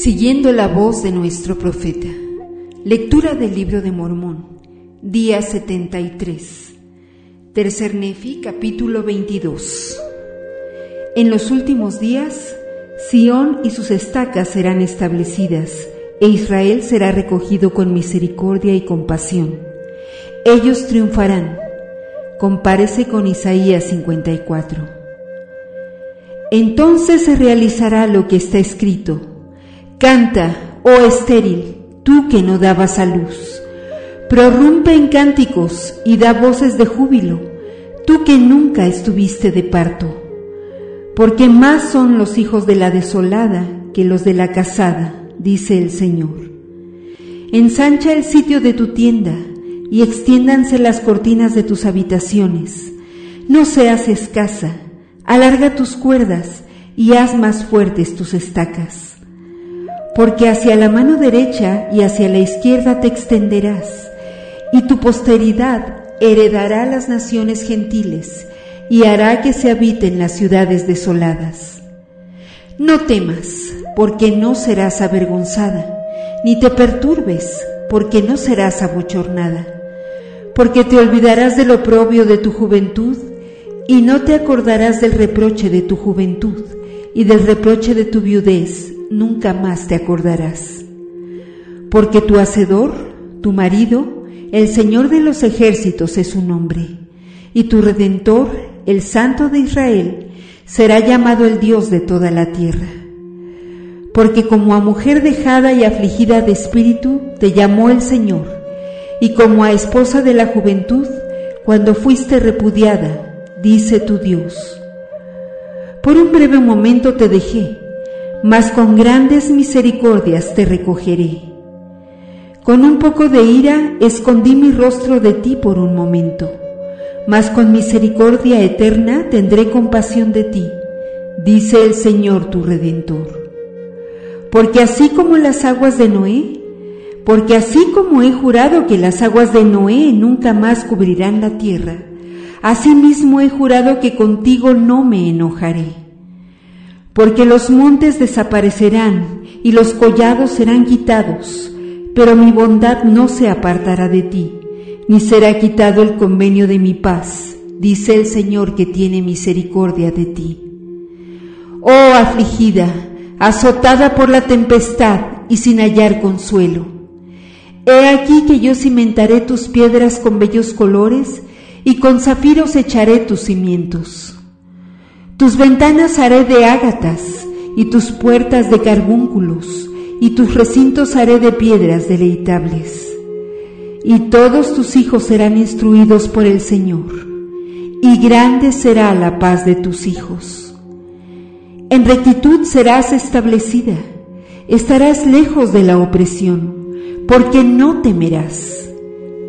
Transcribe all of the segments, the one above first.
Siguiendo la voz de nuestro profeta. Lectura del libro de Mormón. Día 73. Tercer Nefi, capítulo 22. En los últimos días, Sión y sus estacas serán establecidas, e Israel será recogido con misericordia y compasión. Ellos triunfarán. Compárese con Isaías 54. Entonces se realizará lo que está escrito Canta, oh estéril, tú que no dabas a luz. Prorrumpe en cánticos y da voces de júbilo, tú que nunca estuviste de parto. Porque más son los hijos de la desolada que los de la casada, dice el Señor. Ensancha el sitio de tu tienda y extiéndanse las cortinas de tus habitaciones. No seas escasa, alarga tus cuerdas y haz más fuertes tus estacas porque hacia la mano derecha y hacia la izquierda te extenderás, y tu posteridad heredará las naciones gentiles, y hará que se habiten las ciudades desoladas. No temas, porque no serás avergonzada, ni te perturbes, porque no serás abochornada, porque te olvidarás del oprobio de tu juventud, y no te acordarás del reproche de tu juventud, y del reproche de tu viudez, nunca más te acordarás. Porque tu Hacedor, tu marido, el Señor de los ejércitos es su nombre, y tu Redentor, el Santo de Israel, será llamado el Dios de toda la tierra. Porque como a mujer dejada y afligida de espíritu te llamó el Señor, y como a esposa de la juventud, cuando fuiste repudiada, dice tu Dios. Por un breve momento te dejé, mas con grandes misericordias te recogeré. Con un poco de ira escondí mi rostro de ti por un momento, mas con misericordia eterna tendré compasión de ti, dice el Señor tu Redentor. Porque así como las aguas de Noé, porque así como he jurado que las aguas de Noé nunca más cubrirán la tierra, asimismo he jurado que contigo no me enojaré porque los montes desaparecerán y los collados serán quitados, pero mi bondad no se apartará de ti, ni será quitado el convenio de mi paz, dice el Señor que tiene misericordia de ti. Oh afligida, azotada por la tempestad y sin hallar consuelo. He aquí que yo cimentaré tus piedras con bellos colores y con zafiros echaré tus cimientos. Tus ventanas haré de ágatas y tus puertas de carbúnculos y tus recintos haré de piedras deleitables. Y todos tus hijos serán instruidos por el Señor, y grande será la paz de tus hijos. En rectitud serás establecida, estarás lejos de la opresión, porque no temerás,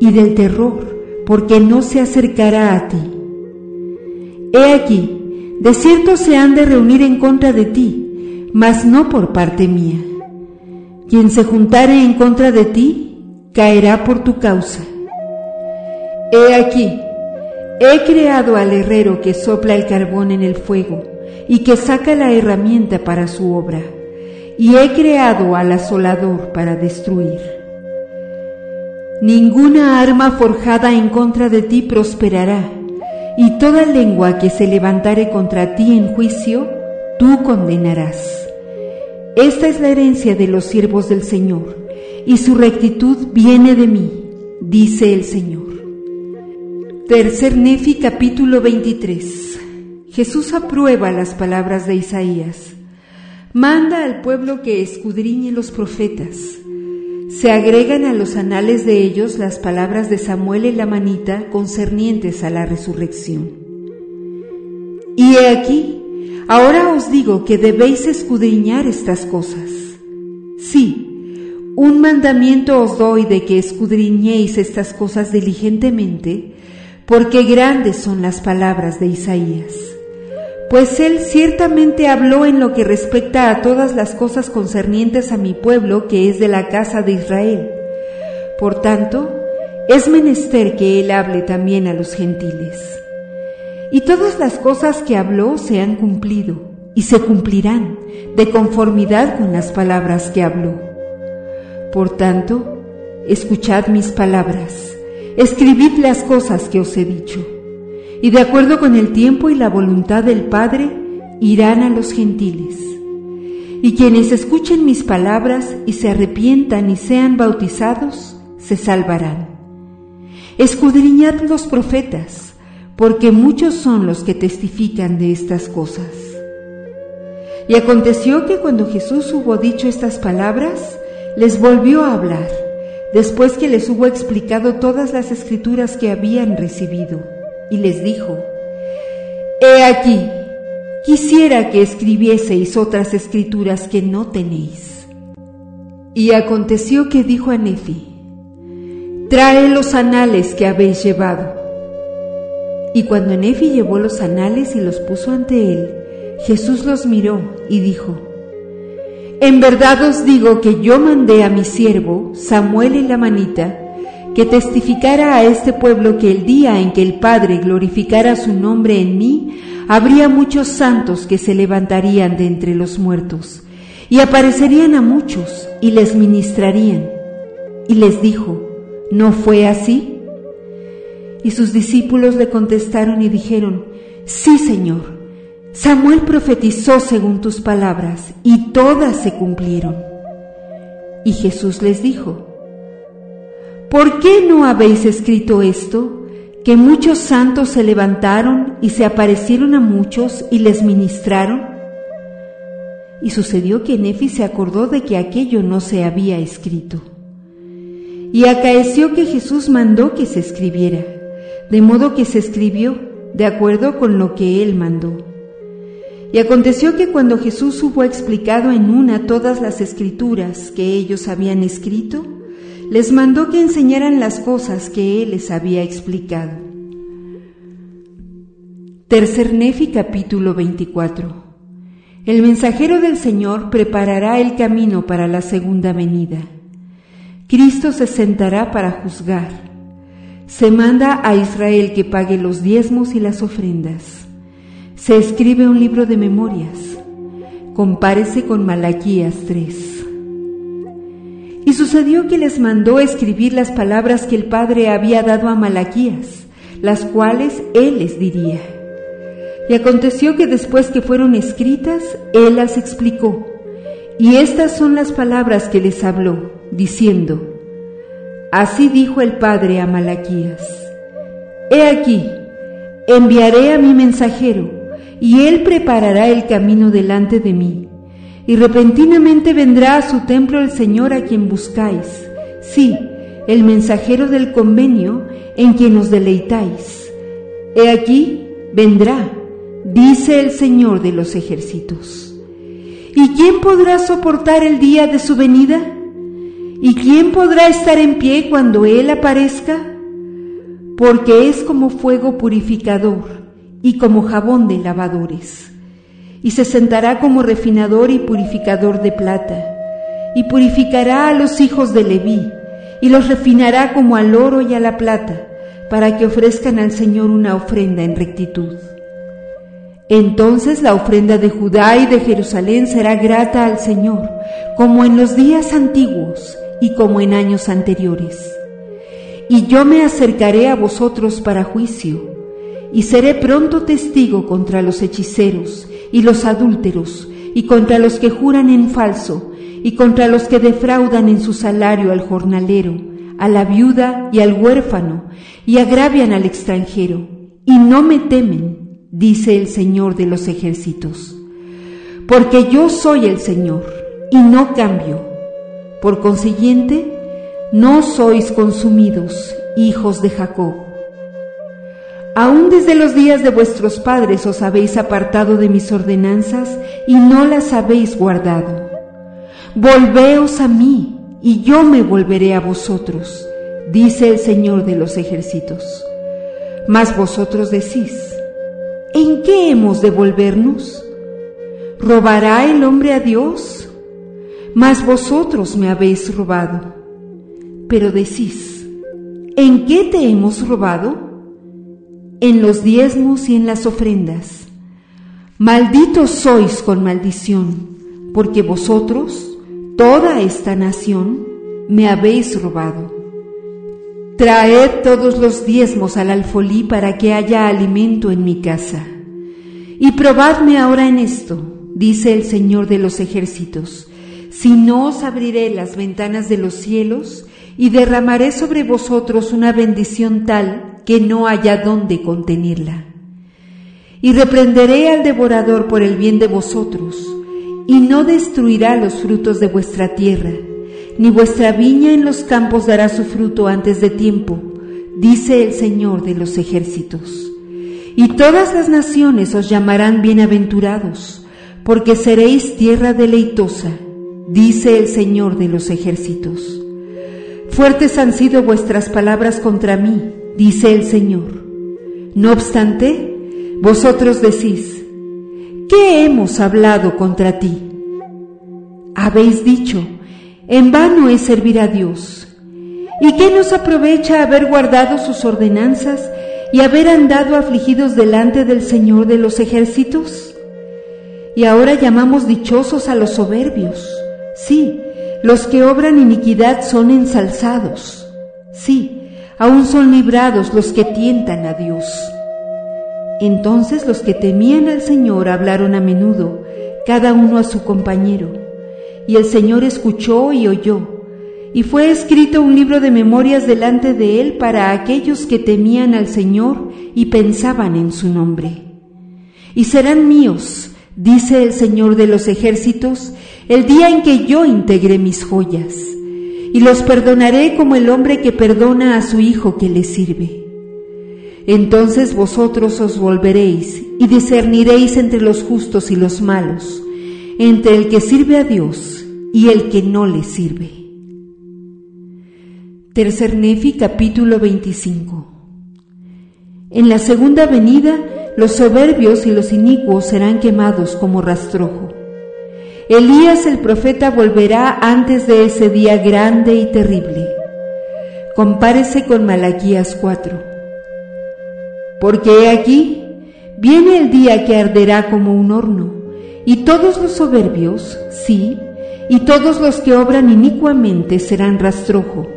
y del terror, porque no se acercará a ti. He aquí, de cierto se han de reunir en contra de ti, mas no por parte mía. Quien se juntare en contra de ti, caerá por tu causa. He aquí, he creado al herrero que sopla el carbón en el fuego y que saca la herramienta para su obra, y he creado al asolador para destruir. Ninguna arma forjada en contra de ti prosperará y toda lengua que se levantare contra ti en juicio, tú condenarás. Esta es la herencia de los siervos del Señor, y su rectitud viene de mí, dice el Señor. Tercer Nefi capítulo 23. Jesús aprueba las palabras de Isaías. Manda al pueblo que escudriñe los profetas se agregan a los anales de ellos las palabras de Samuel y la manita concernientes a la resurrección. Y he aquí, ahora os digo que debéis escudriñar estas cosas. Sí, un mandamiento os doy de que escudriñéis estas cosas diligentemente, porque grandes son las palabras de Isaías pues él ciertamente habló en lo que respecta a todas las cosas concernientes a mi pueblo que es de la casa de Israel. Por tanto, es menester que él hable también a los gentiles. Y todas las cosas que habló se han cumplido, y se cumplirán de conformidad con las palabras que habló. Por tanto, escuchad mis palabras, escribid las cosas que os he dicho, y de acuerdo con el tiempo y la voluntad del Padre, irán a los gentiles. Y quienes escuchen mis palabras y se arrepientan y sean bautizados, se salvarán. Escudriñad los profetas, porque muchos son los que testifican de estas cosas. Y aconteció que cuando Jesús hubo dicho estas palabras, les volvió a hablar, después que les hubo explicado todas las escrituras que habían recibido, y les dijo, He aquí, quisiera que escribieseis otras escrituras que no tenéis. Y aconteció que dijo a Nefi, Trae los anales que habéis llevado. Y cuando Nefi llevó los anales y los puso ante él, Jesús los miró y dijo, En verdad os digo que yo mandé a mi siervo, Samuel y la manita, que testificara a este pueblo que el día en que el Padre glorificara su nombre en mí, habría muchos santos que se levantarían de entre los muertos, y aparecerían a muchos y les ministrarían. Y les dijo, ¿no fue así? Y sus discípulos le contestaron y dijeron, Sí, Señor. Samuel profetizó según tus palabras, y todas se cumplieron. Y Jesús les dijo, ¿por qué no habéis escrito esto? que muchos santos se levantaron y se aparecieron a muchos y les ministraron? Y sucedió que Nefi se acordó de que aquello no se había escrito. Y acaeció que Jesús mandó que se escribiera, de modo que se escribió de acuerdo con lo que él mandó. Y aconteció que cuando Jesús hubo explicado en una todas las escrituras que ellos habían escrito, les mandó que enseñaran las cosas que Él les había explicado. Tercer Nefi capítulo 24 El mensajero del Señor preparará el camino para la segunda venida. Cristo se sentará para juzgar. Se manda a Israel que pague los diezmos y las ofrendas. Se escribe un libro de memorias. Compárese con Malaquías 3. Y sucedió que les mandó escribir las palabras que el Padre había dado a Malaquías, las cuales él les diría. Y aconteció que después que fueron escritas, él las explicó. Y estas son las palabras que les habló, diciendo, Así dijo el Padre a Malaquías, He aquí, enviaré a mi mensajero, y él preparará el camino delante de mí y repentinamente vendrá a su templo el Señor a quien buscáis, sí, el mensajero del convenio en quien os deleitáis. He aquí, vendrá, dice el Señor de los ejércitos. ¿Y quién podrá soportar el día de su venida? ¿Y quién podrá estar en pie cuando Él aparezca? Porque es como fuego purificador y como jabón de lavadores y se sentará como refinador y purificador de plata, y purificará a los hijos de Leví, y los refinará como al oro y a la plata, para que ofrezcan al Señor una ofrenda en rectitud. Entonces la ofrenda de Judá y de Jerusalén será grata al Señor, como en los días antiguos y como en años anteriores. Y yo me acercaré a vosotros para juicio, y seré pronto testigo contra los hechiceros y los adúlteros, y contra los que juran en falso, y contra los que defraudan en su salario al jornalero, a la viuda y al huérfano, y agravian al extranjero, y no me temen, dice el Señor de los ejércitos. Porque yo soy el Señor, y no cambio. Por consiguiente, no sois consumidos, hijos de Jacob. Aún desde los días de vuestros padres os habéis apartado de mis ordenanzas y no las habéis guardado. Volveos a mí y yo me volveré a vosotros, dice el Señor de los ejércitos. Mas vosotros decís, ¿en qué hemos de volvernos? ¿Robará el hombre a Dios? Mas vosotros me habéis robado. Pero decís, ¿en qué te hemos robado? En los diezmos y en las ofrendas. Malditos sois con maldición, porque vosotros, toda esta nación, me habéis robado. Traed todos los diezmos al alfolí para que haya alimento en mi casa. Y probadme ahora en esto, dice el Señor de los ejércitos, si no os abriré las ventanas de los cielos y derramaré sobre vosotros una bendición tal que no haya dónde contenerla. Y reprenderé al devorador por el bien de vosotros, y no destruirá los frutos de vuestra tierra, ni vuestra viña en los campos dará su fruto antes de tiempo, dice el Señor de los ejércitos. Y todas las naciones os llamarán bienaventurados, porque seréis tierra deleitosa, dice el Señor de los ejércitos. Fuertes han sido vuestras palabras contra mí, dice el Señor. No obstante, vosotros decís, ¿qué hemos hablado contra ti? Habéis dicho, en vano es servir a Dios. ¿Y qué nos aprovecha haber guardado sus ordenanzas y haber andado afligidos delante del Señor de los ejércitos? Y ahora llamamos dichosos a los soberbios. Sí, los que obran iniquidad son ensalzados. Sí, aún son librados los que tientan a Dios. Entonces los que temían al Señor hablaron a menudo, cada uno a su compañero y el Señor escuchó y oyó. Y fue escrito un libro de memorias delante de él para aquellos que temían al Señor y pensaban en su nombre. Y serán míos, dice el Señor de los ejércitos, el día en que yo integre mis joyas, y los perdonaré como el hombre que perdona a su hijo que le sirve. Entonces vosotros os volveréis y discerniréis entre los justos y los malos, entre el que sirve a Dios y el que no le sirve. Tercer Nefi capítulo 25 En la segunda venida los soberbios y los inicuos serán quemados como rastrojo. Elías el profeta volverá antes de ese día grande y terrible. Compárese con Malaquías 4. Porque he aquí, viene el día que arderá como un horno y todos los soberbios, sí, y todos los que obran inicuamente serán rastrojo.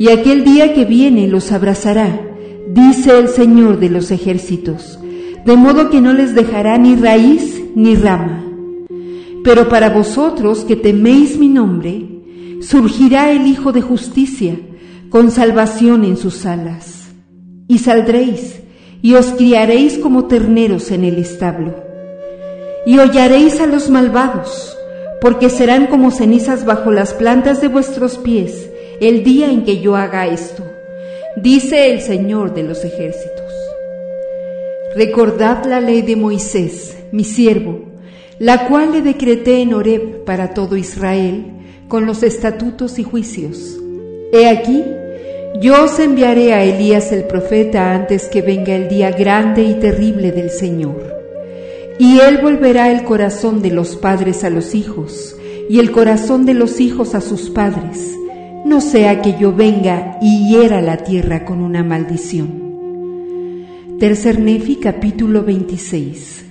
Y aquel día que viene los abrazará, dice el Señor de los ejércitos, de modo que no les dejará ni raíz ni rama. Pero para vosotros que teméis mi nombre, surgirá el Hijo de Justicia, con salvación en sus alas. Y saldréis, y os criaréis como terneros en el establo y hollaréis a los malvados, porque serán como cenizas bajo las plantas de vuestros pies el día en que yo haga esto, dice el Señor de los ejércitos. Recordad la ley de Moisés, mi siervo, la cual le decreté en Horeb para todo Israel, con los estatutos y juicios. He aquí, yo os enviaré a Elías el profeta antes que venga el día grande y terrible del Señor y él volverá el corazón de los padres a los hijos, y el corazón de los hijos a sus padres, no sea que yo venga y hiera la tierra con una maldición. Tercer Nefi capítulo 26.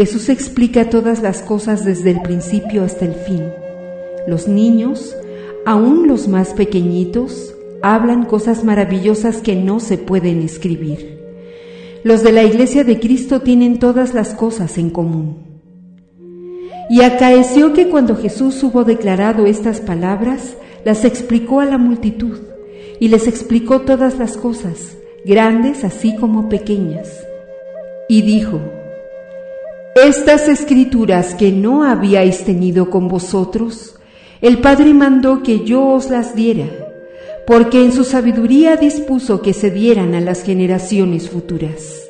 Jesús explica todas las cosas desde el principio hasta el fin. Los niños, aun los más pequeñitos, hablan cosas maravillosas que no se pueden escribir. Los de la Iglesia de Cristo tienen todas las cosas en común. Y acaeció que cuando Jesús hubo declarado estas palabras, las explicó a la multitud y les explicó todas las cosas, grandes así como pequeñas. Y dijo, Estas escrituras que no habíais tenido con vosotros, el Padre mandó que yo os las diera porque en su sabiduría dispuso que se dieran a las generaciones futuras.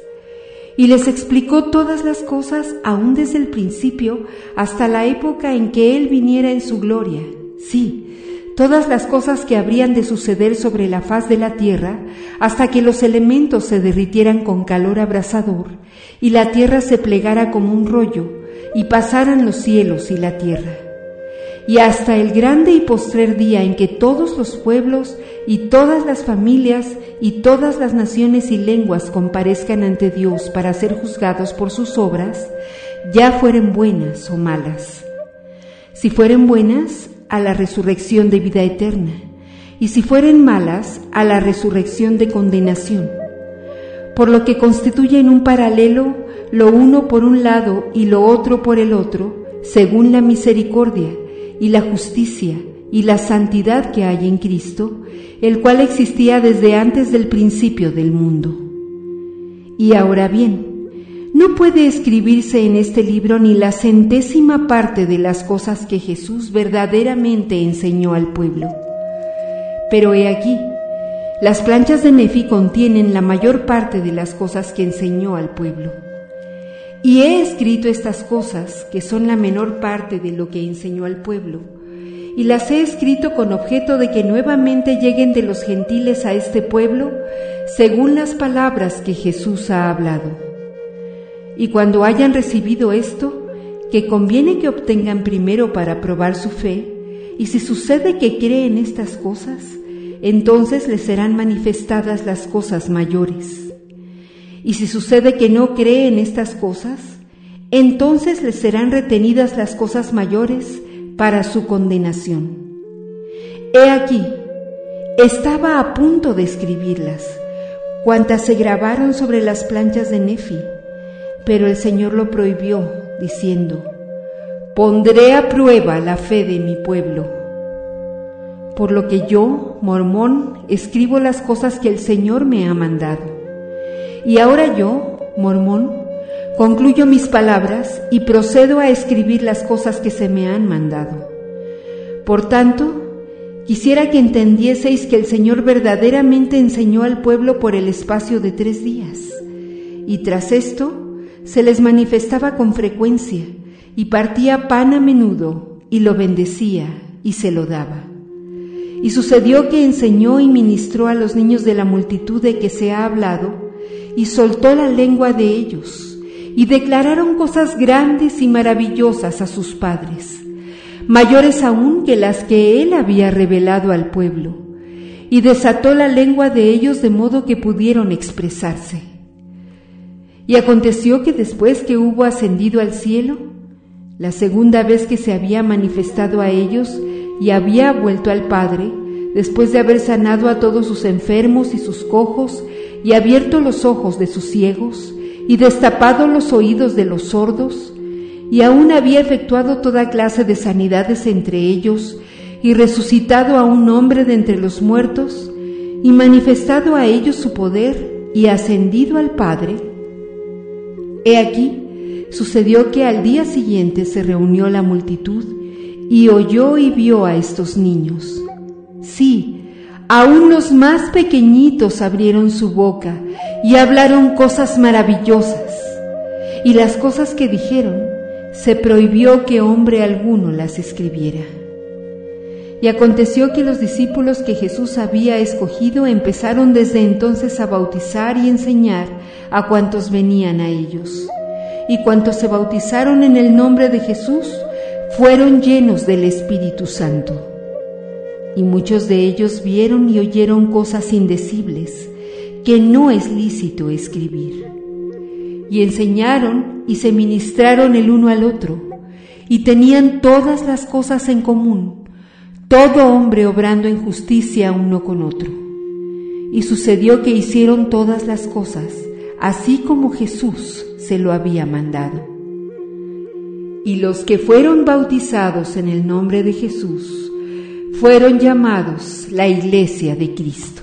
Y les explicó todas las cosas aún desde el principio hasta la época en que Él viniera en su gloria. Sí, todas las cosas que habrían de suceder sobre la faz de la tierra hasta que los elementos se derritieran con calor abrasador y la tierra se plegara como un rollo y pasaran los cielos y la tierra y hasta el grande y postrer día en que todos los pueblos y todas las familias y todas las naciones y lenguas comparezcan ante Dios para ser juzgados por sus obras, ya fueren buenas o malas. Si fueren buenas, a la resurrección de vida eterna, y si fueren malas, a la resurrección de condenación. Por lo que constituyen un paralelo lo uno por un lado y lo otro por el otro, según la misericordia y la justicia y la santidad que hay en Cristo, el cual existía desde antes del principio del mundo. Y ahora bien, no puede escribirse en este libro ni la centésima parte de las cosas que Jesús verdaderamente enseñó al pueblo. Pero he aquí, las planchas de Nefi contienen la mayor parte de las cosas que enseñó al pueblo. Y he escrito estas cosas, que son la menor parte de lo que enseñó al pueblo, y las he escrito con objeto de que nuevamente lleguen de los gentiles a este pueblo, según las palabras que Jesús ha hablado. Y cuando hayan recibido esto, que conviene que obtengan primero para probar su fe, y si sucede que creen estas cosas, entonces les serán manifestadas las cosas mayores. Y si sucede que no cree en estas cosas, entonces les serán retenidas las cosas mayores para su condenación. He aquí, estaba a punto de escribirlas, cuantas se grabaron sobre las planchas de Nefi, pero el Señor lo prohibió, diciendo, Pondré a prueba la fe de mi pueblo. Por lo que yo, mormón, escribo las cosas que el Señor me ha mandado. Y ahora yo, mormón, concluyo mis palabras y procedo a escribir las cosas que se me han mandado. Por tanto, quisiera que entendieseis que el Señor verdaderamente enseñó al pueblo por el espacio de tres días, y tras esto se les manifestaba con frecuencia, y partía pan a menudo, y lo bendecía, y se lo daba. Y sucedió que enseñó y ministró a los niños de la multitud de que se ha hablado, y soltó la lengua de ellos, y declararon cosas grandes y maravillosas a sus padres, mayores aún que las que él había revelado al pueblo, y desató la lengua de ellos de modo que pudieron expresarse. Y aconteció que después que hubo ascendido al cielo, la segunda vez que se había manifestado a ellos y había vuelto al Padre, después de haber sanado a todos sus enfermos y sus cojos y abierto los ojos de sus ciegos, y destapado los oídos de los sordos, y aún había efectuado toda clase de sanidades entre ellos, y resucitado a un hombre de entre los muertos, y manifestado a ellos su poder, y ascendido al Padre. He aquí, sucedió que al día siguiente se reunió la multitud, y oyó y vio a estos niños. Sí, Aún los más pequeñitos abrieron su boca y hablaron cosas maravillosas. Y las cosas que dijeron, se prohibió que hombre alguno las escribiera. Y aconteció que los discípulos que Jesús había escogido empezaron desde entonces a bautizar y enseñar a cuantos venían a ellos. Y cuantos se bautizaron en el nombre de Jesús fueron llenos del Espíritu Santo y muchos de ellos vieron y oyeron cosas indecibles que no es lícito escribir. Y enseñaron y se ministraron el uno al otro, y tenían todas las cosas en común, todo hombre obrando en justicia uno con otro. Y sucedió que hicieron todas las cosas, así como Jesús se lo había mandado. Y los que fueron bautizados en el nombre de Jesús, fueron llamados la iglesia de Cristo.